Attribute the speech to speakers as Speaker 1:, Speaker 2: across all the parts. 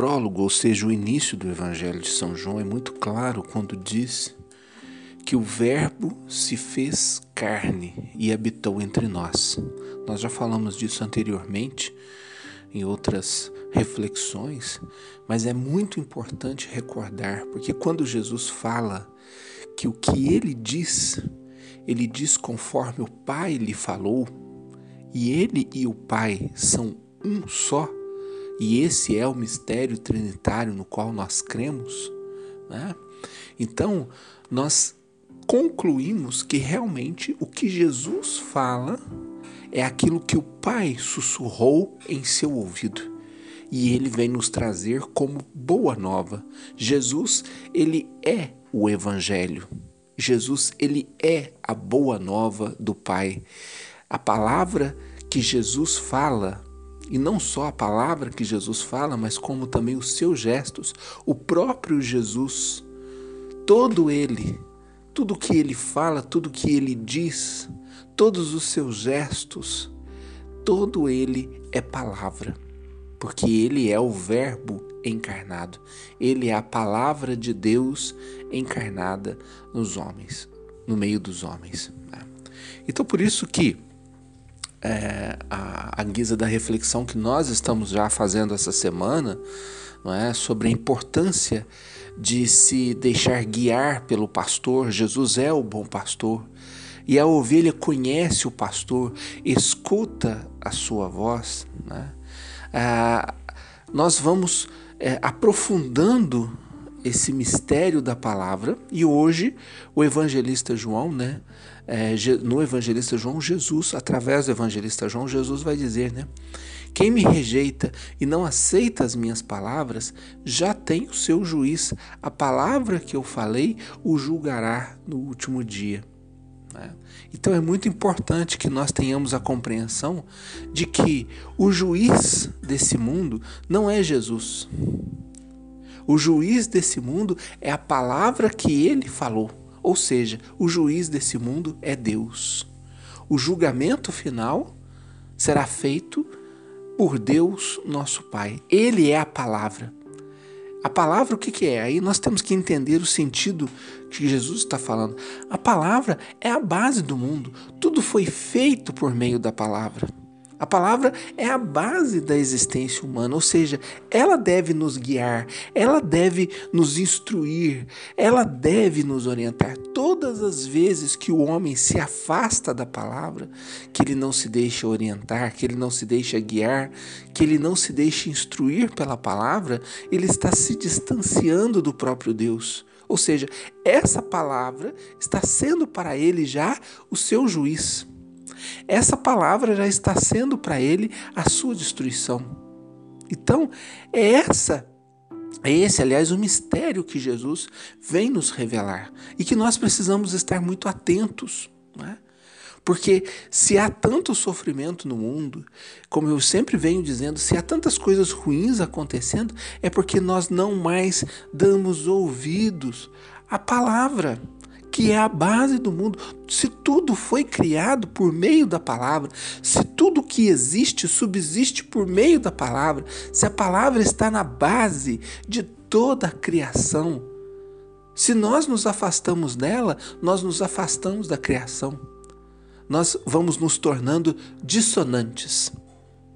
Speaker 1: prólogo, ou seja, o início do Evangelho de São João, é muito claro quando diz que o Verbo se fez carne e habitou entre nós. Nós já falamos disso anteriormente em outras reflexões, mas é muito importante recordar, porque quando Jesus fala que o que ele diz, ele diz conforme o Pai lhe falou, e ele e o Pai são um só, e esse é o mistério trinitário no qual nós cremos, né? Então, nós concluímos que realmente o que Jesus fala é aquilo que o Pai sussurrou em seu ouvido. E ele vem nos trazer como boa nova. Jesus, ele é o evangelho. Jesus, ele é a boa nova do Pai. A palavra que Jesus fala, e não só a palavra que Jesus fala, mas como também os seus gestos, o próprio Jesus, todo ele, tudo que ele fala, tudo que ele diz, todos os seus gestos, todo ele é palavra, porque ele é o Verbo encarnado, ele é a palavra de Deus encarnada nos homens, no meio dos homens. Né? Então, por isso que é, a, a guisa da reflexão que nós estamos já fazendo essa semana, não é, sobre a importância de se deixar guiar pelo pastor. Jesus é o bom pastor e a ovelha conhece o pastor, escuta a sua voz, né? ah, nós vamos é, aprofundando esse mistério da palavra e hoje o evangelista João, né? É, no evangelista João, Jesus, através do evangelista João, Jesus vai dizer, né? Quem me rejeita e não aceita as minhas palavras, já tem o seu juiz. A palavra que eu falei o julgará no último dia. Né? Então é muito importante que nós tenhamos a compreensão de que o juiz desse mundo não é Jesus. O juiz desse mundo é a palavra que ele falou, ou seja, o juiz desse mundo é Deus. O julgamento final será feito por Deus, nosso Pai. Ele é a palavra. A palavra o que, que é? Aí nós temos que entender o sentido que Jesus está falando. A palavra é a base do mundo. Tudo foi feito por meio da palavra. A palavra é a base da existência humana, ou seja, ela deve nos guiar, ela deve nos instruir, ela deve nos orientar. Todas as vezes que o homem se afasta da palavra, que ele não se deixa orientar, que ele não se deixa guiar, que ele não se deixa instruir pela palavra, ele está se distanciando do próprio Deus. Ou seja, essa palavra está sendo para ele já o seu juiz. Essa palavra já está sendo para ele a sua destruição. Então, é essa é esse, aliás, o mistério que Jesus vem nos revelar e que nós precisamos estar muito atentos. Né? Porque se há tanto sofrimento no mundo, como eu sempre venho dizendo, se há tantas coisas ruins acontecendo, é porque nós não mais damos ouvidos à palavra que é a base do mundo. Se tudo foi criado por meio da palavra, se tudo que existe subsiste por meio da palavra, se a palavra está na base de toda a criação, se nós nos afastamos dela, nós nos afastamos da criação. Nós vamos nos tornando dissonantes.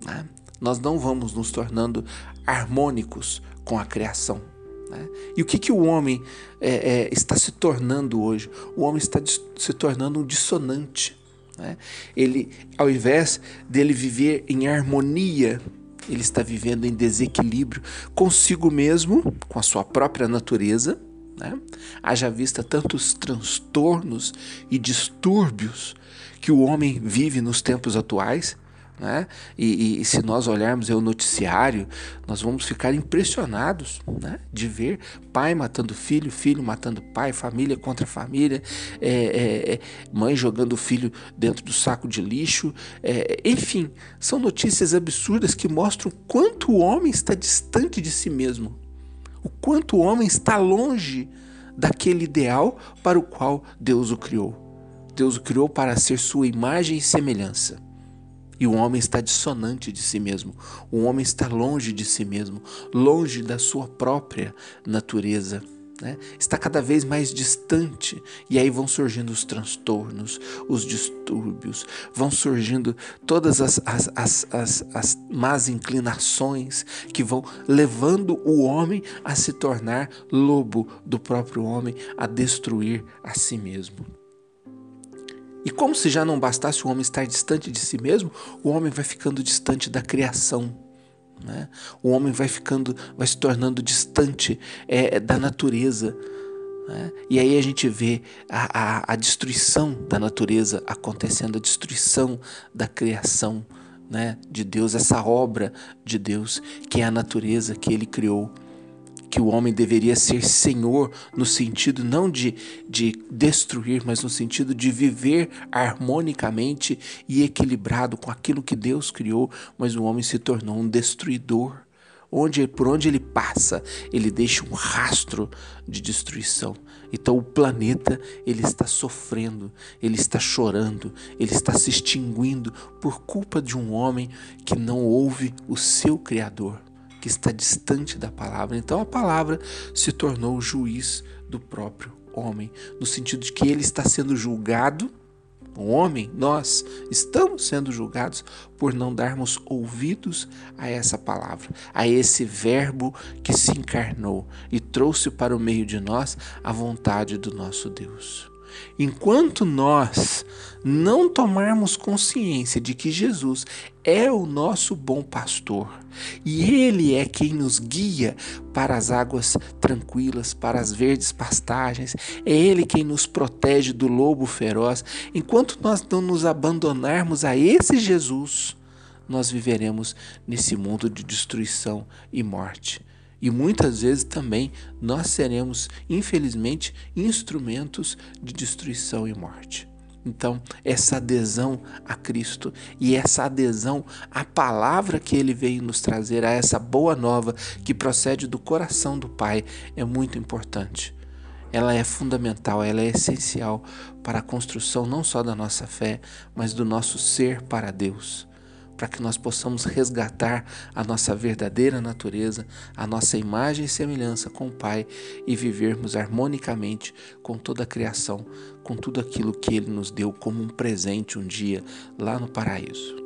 Speaker 1: Né? Nós não vamos nos tornando harmônicos com a criação. Né? E o que, que o homem é, é, está se tornando hoje? O homem está se tornando um dissonante. Né? Ele, ao invés dele viver em harmonia, ele está vivendo em desequilíbrio consigo mesmo, com a sua própria natureza. Né? Haja vista tantos transtornos e distúrbios que o homem vive nos tempos atuais né? E, e, se nós olharmos o noticiário, nós vamos ficar impressionados né? de ver pai matando filho, filho matando pai, família contra família, é, é, é mãe jogando o filho dentro do saco de lixo. É, enfim, são notícias absurdas que mostram quanto o homem está distante de si mesmo, o quanto o homem está longe daquele ideal para o qual Deus o criou. Deus o criou para ser sua imagem e semelhança. E o homem está dissonante de si mesmo. O homem está longe de si mesmo, longe da sua própria natureza né? está cada vez mais distante. E aí vão surgindo os transtornos, os distúrbios, vão surgindo todas as, as, as, as, as más inclinações que vão levando o homem a se tornar lobo do próprio homem, a destruir a si mesmo. E como se já não bastasse o homem estar distante de si mesmo, o homem vai ficando distante da criação né? O homem vai ficando, vai se tornando distante é, da natureza. Né? E aí a gente vê a, a, a, destruição da natureza acontecendo, a destruição da criação né? de Deus, essa obra de Deus que é a natureza que Ele criou que o homem deveria ser senhor no sentido não de, de destruir, mas no sentido de viver harmonicamente e equilibrado com aquilo que Deus criou, mas o homem se tornou um destruidor. Onde, por onde ele passa, ele deixa um rastro de destruição. Então o planeta ele está sofrendo, ele está chorando, ele está se extinguindo por culpa de um homem que não ouve o seu Criador que está distante da palavra. Então a palavra se tornou o juiz do próprio homem, no sentido de que ele está sendo julgado. O homem, nós estamos sendo julgados por não darmos ouvidos a essa palavra, a esse verbo que se encarnou e trouxe para o meio de nós a vontade do nosso Deus. Enquanto nós não tomarmos consciência de que Jesus é o nosso bom pastor e Ele é quem nos guia para as águas tranquilas, para as verdes pastagens, é Ele quem nos protege do lobo feroz, enquanto nós não nos abandonarmos a esse Jesus, nós viveremos nesse mundo de destruição e morte. E muitas vezes também nós seremos, infelizmente, instrumentos de destruição e morte. Então, essa adesão a Cristo e essa adesão à palavra que ele veio nos trazer, a essa boa nova que procede do coração do Pai, é muito importante. Ela é fundamental, ela é essencial para a construção não só da nossa fé, mas do nosso ser para Deus para que nós possamos resgatar a nossa verdadeira natureza, a nossa imagem e semelhança com o Pai e vivermos harmonicamente com toda a criação, com tudo aquilo que Ele nos deu como um presente um dia lá no paraíso.